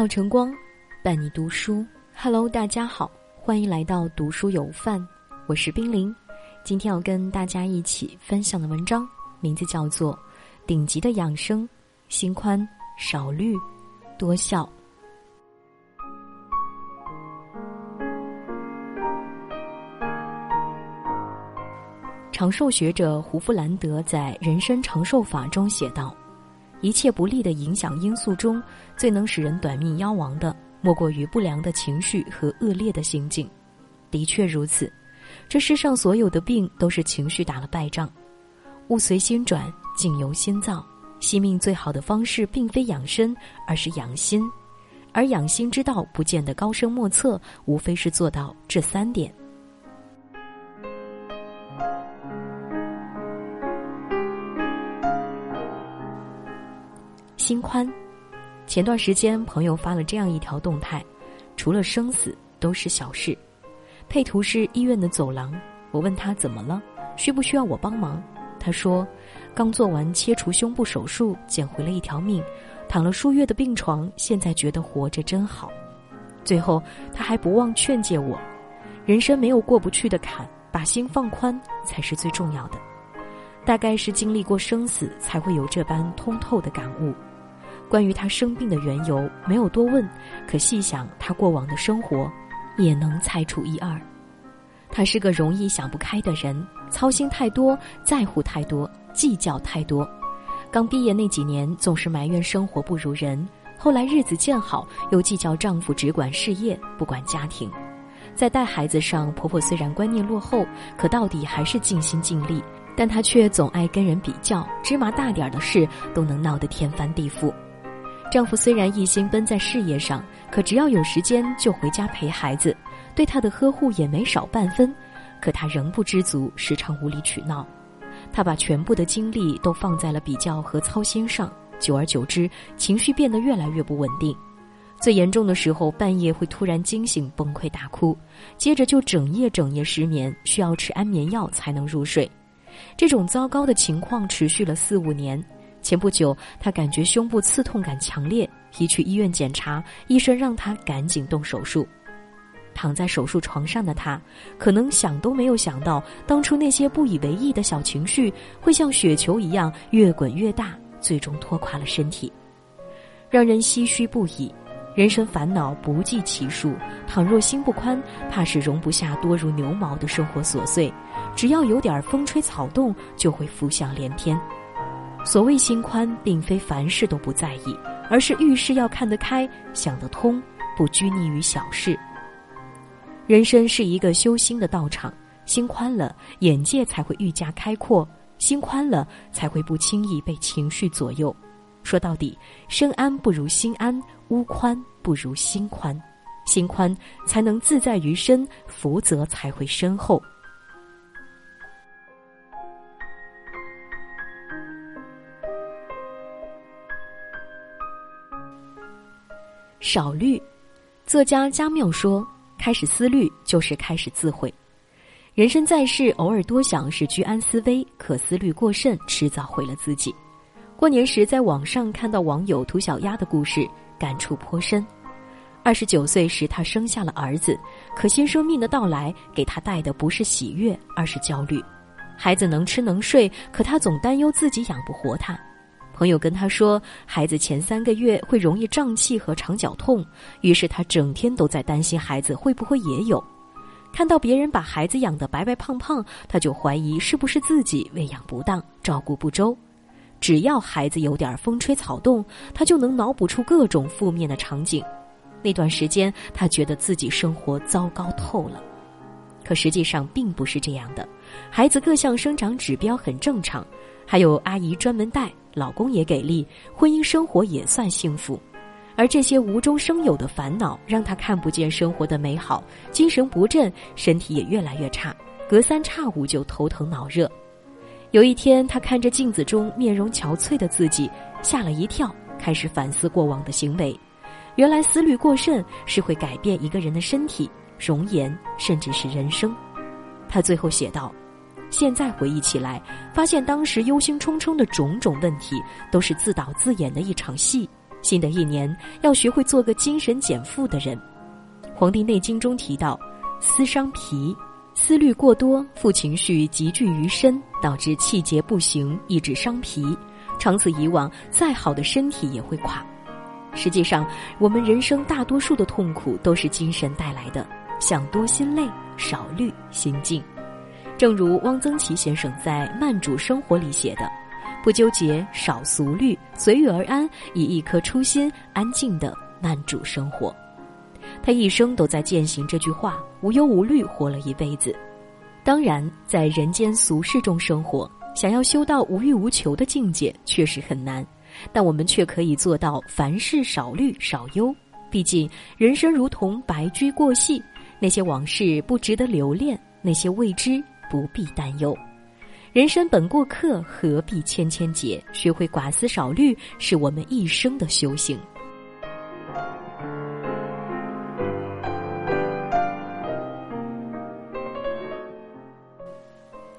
妙晨光，伴你读书。Hello，大家好，欢迎来到读书有范，我是冰凌。今天要跟大家一起分享的文章，名字叫做《顶级的养生》，心宽少虑，多笑。长寿学者胡夫兰德在《人生长寿法》中写道：“一切不利的影响因素中，最能使人短命夭亡的，莫过于不良的情绪和恶劣的心境。”的确如此，这世上所有的病都是情绪打了败仗。物随心转，境由心造。惜命最好的方式，并非养生，而是养心。而养心之道，不见得高深莫测，无非是做到这三点。心宽。前段时间，朋友发了这样一条动态：除了生死，都是小事。配图是医院的走廊。我问他怎么了，需不需要我帮忙？他说，刚做完切除胸部手术，捡回了一条命，躺了数月的病床，现在觉得活着真好。最后，他还不忘劝诫我：人生没有过不去的坎，把心放宽才是最重要的。大概是经历过生死，才会有这般通透的感悟。关于他生病的缘由，没有多问，可细想他过往的生活，也能猜出一二。他是个容易想不开的人，操心太多，在乎太多，计较太多。刚毕业那几年，总是埋怨生活不如人；后来日子渐好，又计较丈夫只管事业不管家庭。在带孩子上，婆婆虽然观念落后，可到底还是尽心尽力，但她却总爱跟人比较，芝麻大点儿的事都能闹得天翻地覆。丈夫虽然一心奔在事业上，可只要有时间就回家陪孩子，对她的呵护也没少半分。可她仍不知足，时常无理取闹。她把全部的精力都放在了比较和操心上，久而久之，情绪变得越来越不稳定。最严重的时候，半夜会突然惊醒，崩溃大哭，接着就整夜整夜失眠，需要吃安眠药才能入睡。这种糟糕的情况持续了四五年。前不久，她感觉胸部刺痛感强烈，一去医院检查，医生让她赶紧动手术。躺在手术床上的她，可能想都没有想到，当初那些不以为意的小情绪，会像雪球一样越滚越大，最终拖垮了身体，让人唏嘘不已。人生烦恼不计其数，倘若心不宽，怕是容不下多如牛毛的生活琐碎。只要有点风吹草动，就会浮想联翩。所谓心宽，并非凡事都不在意，而是遇事要看得开、想得通，不拘泥于小事。人生是一个修心的道场，心宽了，眼界才会愈加开阔；心宽了，才会不轻易被情绪左右。说到底，身安不如心安，屋宽不如心宽，心宽才能自在于身，福泽才会深厚。少虑，作家加缪说：“开始思虑就是开始自毁。人生在世，偶尔多想是居安思危，可思虑过甚，迟早毁了自己。”过年时在网上看到网友涂小丫的故事，感触颇深。二十九岁时，她生下了儿子，可新生命的到来给她带的不是喜悦，而是焦虑。孩子能吃能睡，可她总担忧自己养不活他。朋友跟他说，孩子前三个月会容易胀气和肠绞痛，于是他整天都在担心孩子会不会也有。看到别人把孩子养得白白胖胖，他就怀疑是不是自己喂养不当、照顾不周。只要孩子有点风吹草动，他就能脑补出各种负面的场景。那段时间，他觉得自己生活糟糕透了。可实际上并不是这样的，孩子各项生长指标很正常，还有阿姨专门带。老公也给力，婚姻生活也算幸福，而这些无中生有的烦恼让她看不见生活的美好，精神不振，身体也越来越差，隔三差五就头疼脑热。有一天，她看着镜子中面容憔悴的自己，吓了一跳，开始反思过往的行为。原来思虑过甚是会改变一个人的身体、容颜，甚至是人生。她最后写道。现在回忆起来，发现当时忧心忡忡的种种问题，都是自导自演的一场戏。新的一年要学会做个精神减负的人。《黄帝内经》中提到，思伤脾，思虑过多，负情绪积聚于身，导致气节不行，以致伤脾。长此以往，再好的身体也会垮。实际上，我们人生大多数的痛苦都是精神带来的。想多心累，少虑心静。正如汪曾祺先生在《慢主生活》里写的：“不纠结，少俗虑，随遇而安，以一颗初心，安静的慢主生活。”他一生都在践行这句话，无忧无虑活了一辈子。当然，在人间俗世中生活，想要修到无欲无求的境界，确实很难。但我们却可以做到凡事少虑少忧。毕竟，人生如同白驹过隙，那些往事不值得留恋，那些未知不必担忧。人生本过客，何必千千结？学会寡思少虑，是我们一生的修行。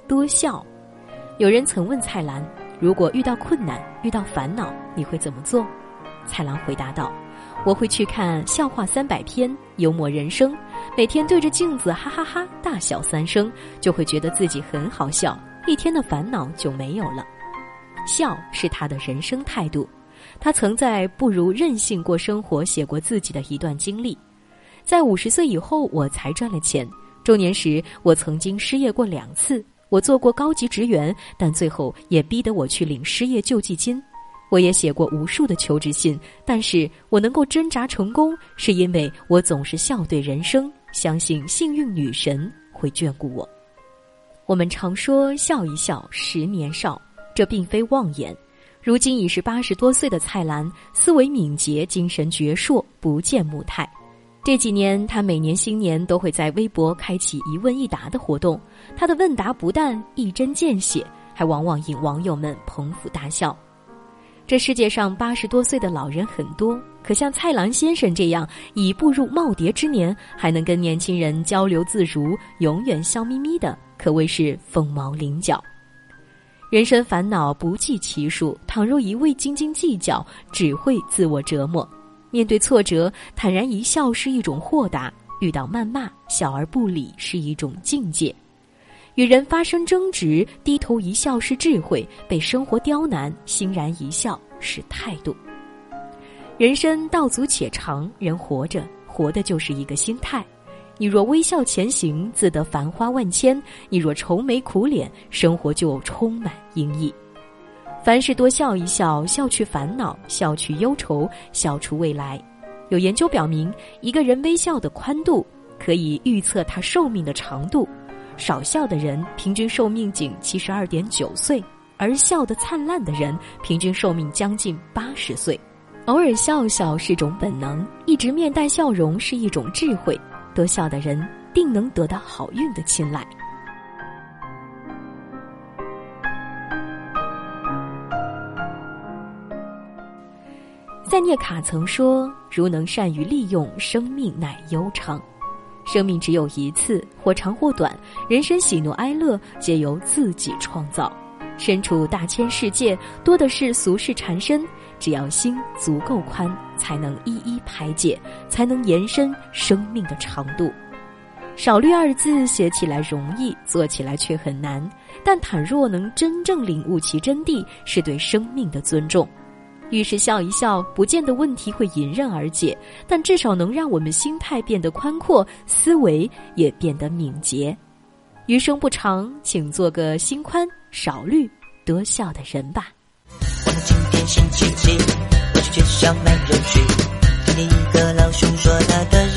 多笑。有人曾问蔡澜。如果遇到困难、遇到烦恼，你会怎么做？蔡澜回答道：“我会去看笑话三百篇，幽默人生，每天对着镜子哈哈哈大笑三声，就会觉得自己很好笑，一天的烦恼就没有了。笑是他的人生态度。他曾在《不如任性过生活》写过自己的一段经历：在五十岁以后，我才赚了钱。中年时，我曾经失业过两次。”我做过高级职员，但最后也逼得我去领失业救济金。我也写过无数的求职信，但是我能够挣扎成功，是因为我总是笑对人生，相信幸运女神会眷顾我。我们常说笑一笑，十年少，这并非妄言。如今已是八十多岁的蔡澜，思维敏捷，精神矍铄，不见木态。这几年，他每年新年都会在微博开启一问一答的活动。他的问答不但一针见血，还往往引网友们捧腹大笑。这世界上八十多岁的老人很多，可像蔡澜先生这样已步入耄耋之年，还能跟年轻人交流自如，永远笑眯眯的，可谓是凤毛麟角。人生烦恼不计其数，倘若一味斤斤计较，只会自我折磨。面对挫折，坦然一笑是一种豁达；遇到谩骂，笑而不理是一种境界；与人发生争执，低头一笑是智慧；被生活刁难，欣然一笑是态度。人生道阻且长，人活着，活的就是一个心态。你若微笑前行，自得繁花万千；你若愁眉苦脸，生活就充满阴翳。凡事多笑一笑，笑去烦恼，笑去忧愁，笑出未来。有研究表明，一个人微笑的宽度可以预测他寿命的长度。少笑的人平均寿命仅七十二点九岁，而笑得灿烂的人平均寿命将近八十岁。偶尔笑笑是种本能，一直面带笑容是一种智慧。多笑的人定能得到好运的青睐。塞涅卡曾说：“如能善于利用生命，乃悠长。生命只有一次，或长或短，人生喜怒哀乐皆由自己创造。身处大千世界，多的是俗世缠身，只要心足够宽，才能一一排解，才能延伸生命的长度。少虑二字写起来容易，做起来却很难。但倘若能真正领悟其真谛，是对生命的尊重。”遇事笑一笑，不见得问题会迎刃而解，但至少能让我们心态变得宽阔，思维也变得敏捷。余生不长，请做个心宽、少虑、多笑的人吧。我们今天星期几？我去学校买肉去。听见一个老兄说他的。